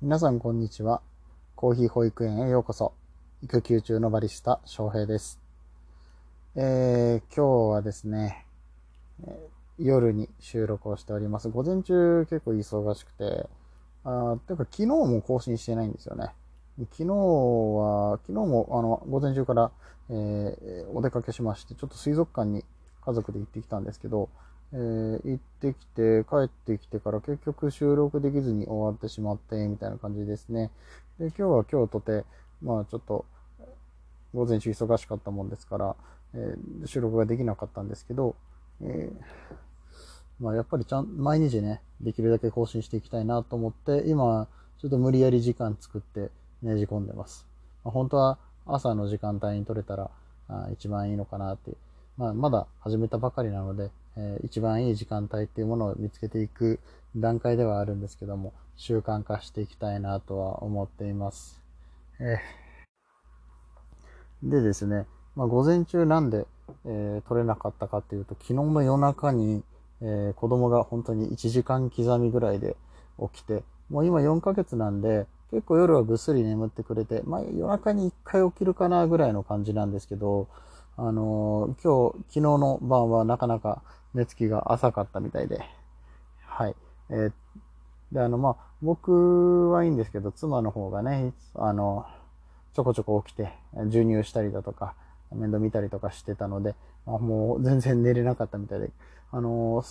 皆さんこんにちは。コーヒー保育園へようこそ。育休中のバリスタ、翔平です。えー、今日はですね、夜に収録をしております。午前中結構忙しくて、あーてか昨日も更新してないんですよね。昨日は、昨日もあの、午前中から、えーお出かけしまして、ちょっと水族館に家族で行ってきたんですけど、えー行ってきて、帰ってきてから結局収録できずに終わってしまって、みたいな感じですね。で、今日は今日とて、まあちょっと、午前中忙しかったもんですから、えー収録ができなかったんですけど、えーまあやっぱりちゃん、毎日ね、できるだけ更新していきたいなと思って、今、ちょっと無理やり時間作ってねじ込んでます。まあ、本当は朝の時間帯に撮れたらあ一番いいのかなって。まあまだ始めたばかりなので、えー一番いい時間帯っていうものを見つけていく段階ではあるんですけども、習慣化していきたいなとは思っています。えーでですね、まあ、午前中なんで、えー撮れなかったかっていうと、昨日の夜中に、えー子供が本当に1時間刻みぐらいで起きて、もう今4ヶ月なんで、結構夜はぐっすり眠ってくれて、まあ夜中に1回起きるかなぐらいの感じなんですけど、あのー今日、昨日の晩はなかなか寝つきが浅かったみたいで、はい。えーで、あの、まあ、僕はいいんですけど、妻の方がね、あの、ちょこちょこ起きて、授乳したりだとか、面倒見たりとかしてたので、まあ、もう全然寝れなかったみたいで、あの、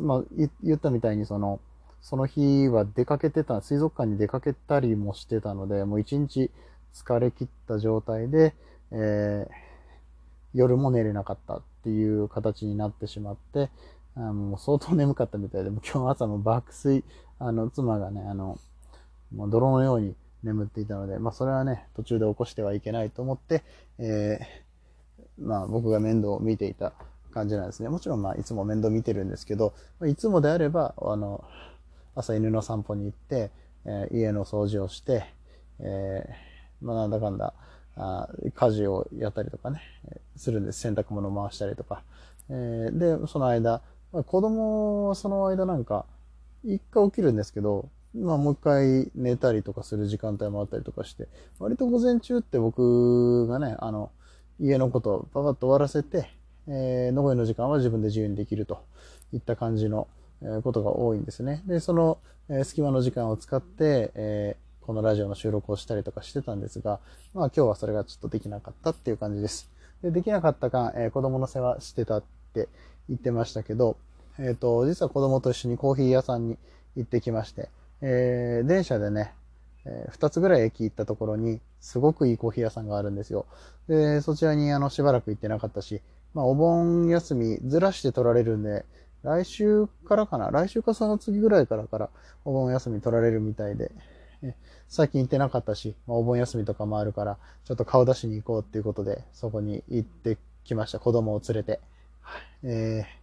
まあ、言ったみたいにその、その日は出かけてた、水族館に出かけたりもしてたので、もう一日疲れ切った状態で、えー夜も寝れなかったっていう形になってしまって、あもう相当眠かったみたいで、も今日朝も爆睡、あの、妻がね、あの、もう泥のように眠っていたので、まあそれはね、途中で起こしてはいけないと思って、えーまあ僕が面倒を見ていた感じなんですね。もちろんまあいつも面倒見てるんですけど、いつもであれば、あの、朝犬の散歩に行って、えー家の掃除をして、えーまあなんだかんだ、あ家事をやったりとかね、するんです。洗濯物回したりとか。えーで、その間、まあ、子供はその間なんか、一回起きるんですけど、まあもう一回寝たりとかする時間帯もあったりとかして、割と午前中って僕がね、あの、家のことをパパッと終わらせて、えー残りの時間は自分で自由にできるといった感じの、ことが多いんですね。で、その、えー隙間の時間を使って、えーこのラジオの収録をしたりとかしてたんですが、まあ今日はそれがちょっとできなかったっていう感じです。で、できなかった間、えー子供の世話してたって言ってましたけど、えっ、と、実は子供と一緒にコーヒー屋さんに行ってきまして、えー電車でね、えー二つぐらい駅行ったところに、すごくいいコーヒー屋さんがあるんですよ。で、そちらにあの、しばらく行ってなかったし、まあ、お盆休みずらして取られるんで、来週からかな？来週かその次ぐらいからからお盆休み取られるみたいで、え最近行ってなかったし、まあ、お盆休みとかもあるから、ちょっと顔出しに行こうっていうことで、そこに行ってきました。子供を連れて。はいえー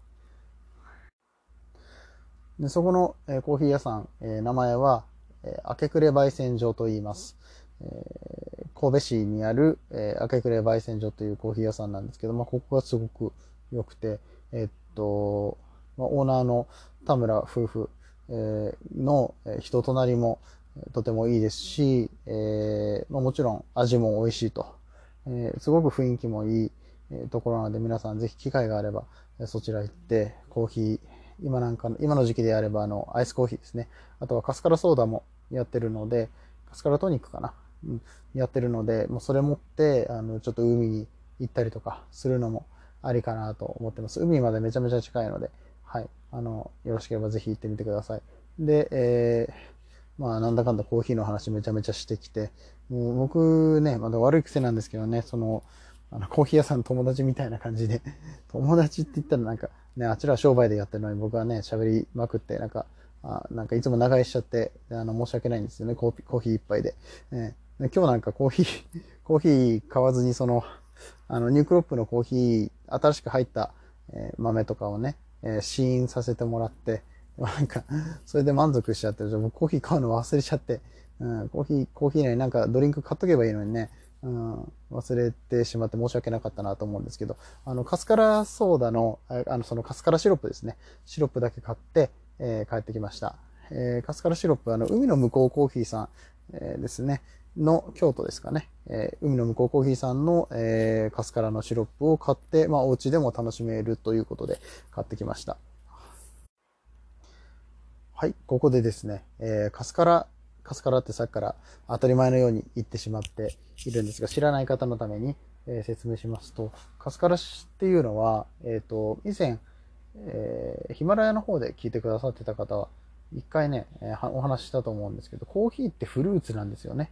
でそこの、えーコーヒー屋さん、えー名前は、えー、明け暮れ焙煎所と言います。えー神戸市にある、えー明け暮れ焙煎所というコーヒー屋さんなんですけど、まあ、ここがすごく良くて、えーっと、まあ、オーナーの田村夫婦、えーの、えー人となりも、えーとてもいいですし、えま、もちろん味も美味しいと、えすごく雰囲気もいい、ところなので皆さんぜひ機会があれば、そちら行ってコーヒー、今なんか、今の時期であればあの、アイスコーヒーですね。あとはカスカラソーダもやってるので、カスカラトニックかな。うん、やってるので、もうそれ持って、あの、ちょっと海に行ったりとかするのもありかなと思ってます。海までめちゃめちゃ近いので、はい。あの、よろしければぜひ行ってみてください。で、えー、まあ、なんだかんだコーヒーの話めちゃめちゃしてきて、もう僕ね、まだ悪い癖なんですけどね、その、あの、コーヒー屋さん友達みたいな感じで、友達って言ったらなんか、ね、あちら商売でやってるのに僕はね、喋りまくって、なんか、あなんかいつも長居しちゃって、あの、申し訳ないんですよね、コーヒーコーヒー一杯で。えーで今日なんかコーヒー、コーヒー買わずにその、あの、ニュークロップのコーヒー、新しく入った、えー豆とかをね、えー試飲させてもらって、なんか、それで満足しちゃって、じゃあ僕コーヒー買うの忘れちゃって、うん、コーヒー、コーヒーになんかドリンク買っとけばいいのにね、うん、忘れてしまって申し訳なかったなと思うんですけど、あの、カスカラソーダの、ああの、そのカスカラシロップですね。シロップだけ買って、えー帰ってきました。えー、カスカラシロップ、あの、海の向こうコーヒーさん、えー、ですね、の京都ですかね、えー、海の向こうコーヒーさんの、えー、カスカラのシロップを買って、まあ、お家でも楽しめるということで買ってきました。はい、ここでですね、えー、カスカラ、カスカラってさっきから当たり前のように言ってしまっているんですが、知らない方のために、えー、説明しますと、カスカラっていうのは、えっ、ー、と、以前、えー、ヒマラヤの方で聞いてくださってた方は、一回ね、えー、お話ししたと思うんですけど、コーヒーってフルーツなんですよね。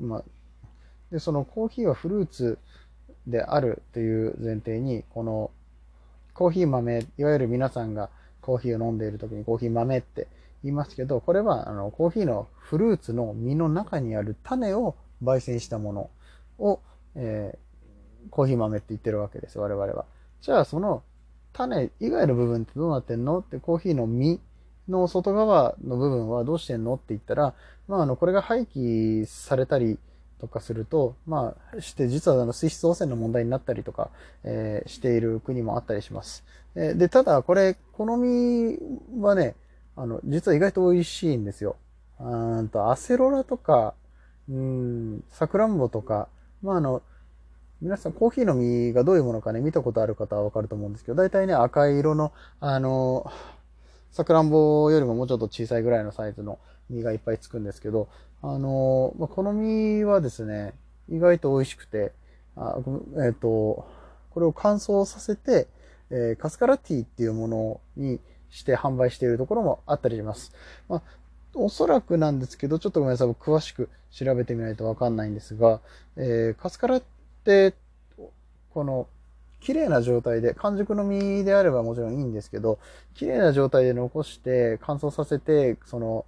ま、で、そのコーヒーはフルーツであるという前提に、このコーヒー豆、いわゆる皆さんがコーヒーを飲んでいる時にコーヒー豆って言いますけど、これはあのコーヒーのフルーツの実の中にある種を焙煎したものを、えー、コーヒー豆って言ってるわけです、我々は。じゃあその種以外の部分ってどうなってんの？ってコーヒーの実の外側の部分はどうしてんの？って言ったら、まあ、あの、これが廃棄されたりとかすると、まあ、して実はあの水質汚染の問題になったりとか、えー、している国もあったりします。え、で、ただこれ、好みはね、あの、実は意外と美味しいんですよ。うんと、アセロラとか、うん、サクランボとか、まあ、あの、皆さんコーヒーの実がどういうものかね、見たことある方はわかると思うんですけど、大体ね、赤い色の、あの、サクランボよりももうちょっと小さいぐらいのサイズの実がいっぱいつくんですけど、あの、まあ、この実はですね、意外と美味しくて、あえっ、ー、と、これを乾燥させて、えー、カスカラティっていうものにして販売しているところもあったりします。まあ、おそらくなんですけど、ちょっとごめんなさい、詳しく調べてみないとわかんないんですが、えー、カスカラって、この、綺麗な状態で、完熟の実であればもちろんいいんですけど、綺麗な状態で残して乾燥させて、その、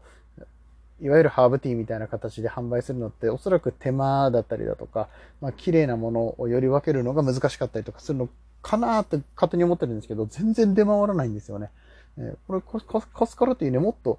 いわゆるハーブティーみたいな形で販売するのって、おそらく手間だったりだとか、まあ、綺麗なものをより分けるのが難しかったりとかするのかなって勝手に思ってるんですけど、全然出回らないんですよね。えこれカスカラティーね、もっと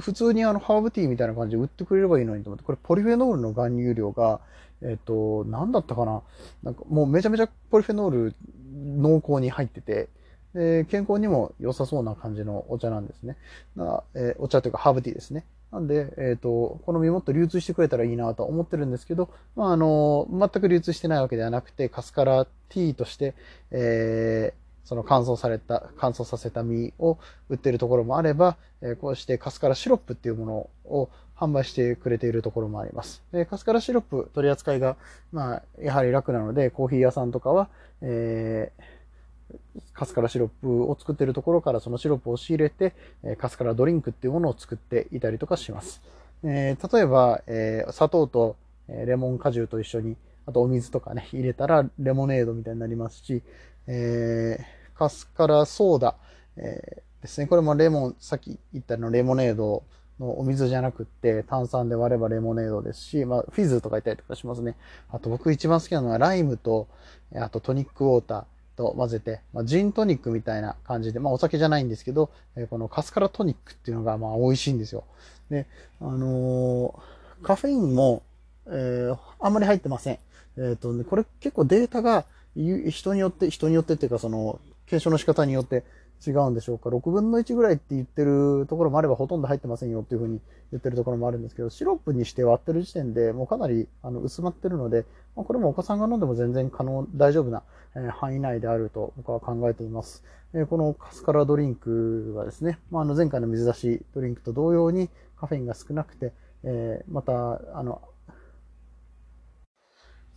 普通にあのハーブティーみたいな感じで売ってくれればいいのにと思って、これポリフェノールの含有量が、えっ、ー、と、何だったかななんかもうめちゃめちゃポリフェノール濃厚に入ってて、で健康にも良さそうな感じのお茶なんですね。なえー、お茶というかハーブティーですね。なんで、えっ、ー、と、この実もっと流通してくれたらいいなと思ってるんですけど、まあ、あの、全く流通してないわけではなくて、カスカラティーとして、えー、その乾燥された、乾燥させた実を売ってるところもあれば、えー、こうしてカスカラシロップっていうものを販売してくれているところもあります。でカスカラシロップ取り扱いが、まあ、やはり楽なので、コーヒー屋さんとかは、えー、カスカラシロップを作っているところからそのシロップを仕入れて、えカスカラドリンクっていうものを作っていたりとかします。えー、例えば、えー、砂糖とレモン果汁と一緒に、あとお水とかね、入れたらレモネードみたいになりますし、えー、カスカラソーダ、え、ですね。これもレモン、さっき言ったのレモネードのお水じゃなくって、炭酸で割ればレモネードですし、まあ、フィズとか言ったりとかしますね。あと僕一番好きなのはライムと、あとトニックウォーターと混ぜて、まあ、ジントニックみたいな感じで、まあお酒じゃないんですけど、えこのカスカラトニックっていうのがまあ美味しいんですよ。で、あのー、カフェインも、えー、あんまり入ってません。えっ、ー、と、ね、これ結構データが人によって、人によってっていうかその、検証の仕方によって違うんでしょうか？6分の1ぐらいって言ってるところもあればほとんど入ってませんよっていうふうに言ってるところもあるんですけど、シロップにして割ってる時点でもうかなりあの薄まってるので、ま、これもお子さんが飲んでも全然可能、大丈夫な、え範囲内であると僕は考えています。えこのカスカラドリンクはですね、ま、あの前回の水出しドリンクと同様にカフェインが少なくて、えまた、あの、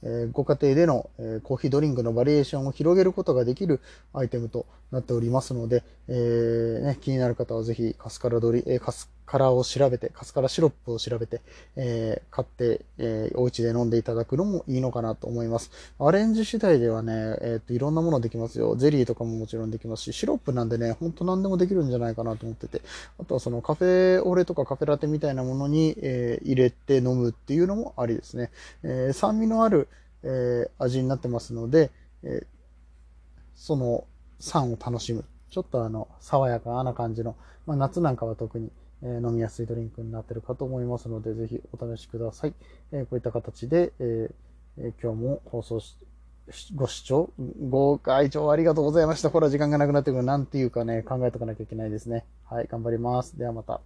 えご家庭での、えコーヒードリンクのバリエーションを広げることができるアイテムとなっておりますので、え、ね、気になる方はぜひカスカラドリ、えカスカラを調べて、カスカラシロップを調べて、えー、買って、えー、お家で飲んでいただくのもいいのかなと思います。アレンジ次第ではね、えっ、と、いろんなものできますよ。ゼリーとかももちろんできますし、シロップなんでね、ほんと何でもできるんじゃないかなと思ってて、あとはそのカフェオレとかカフェラテみたいなものに、え、入れて飲むっていうのもありですね。え酸味のある、え味になってますので、えその酸を楽しむ。ちょっとあの、爽やかな感じの、まあ、夏なんかは特に、え飲みやすいドリンクになってるかと思いますので、ぜひお試しください。えこういった形で、えー、今日も放送し、ご視聴、ご会長ありがとうございました。ほら、時間がなくなってくる。なんていうかね、考えとかなきゃいけないですね。はい、頑張ります。ではまた。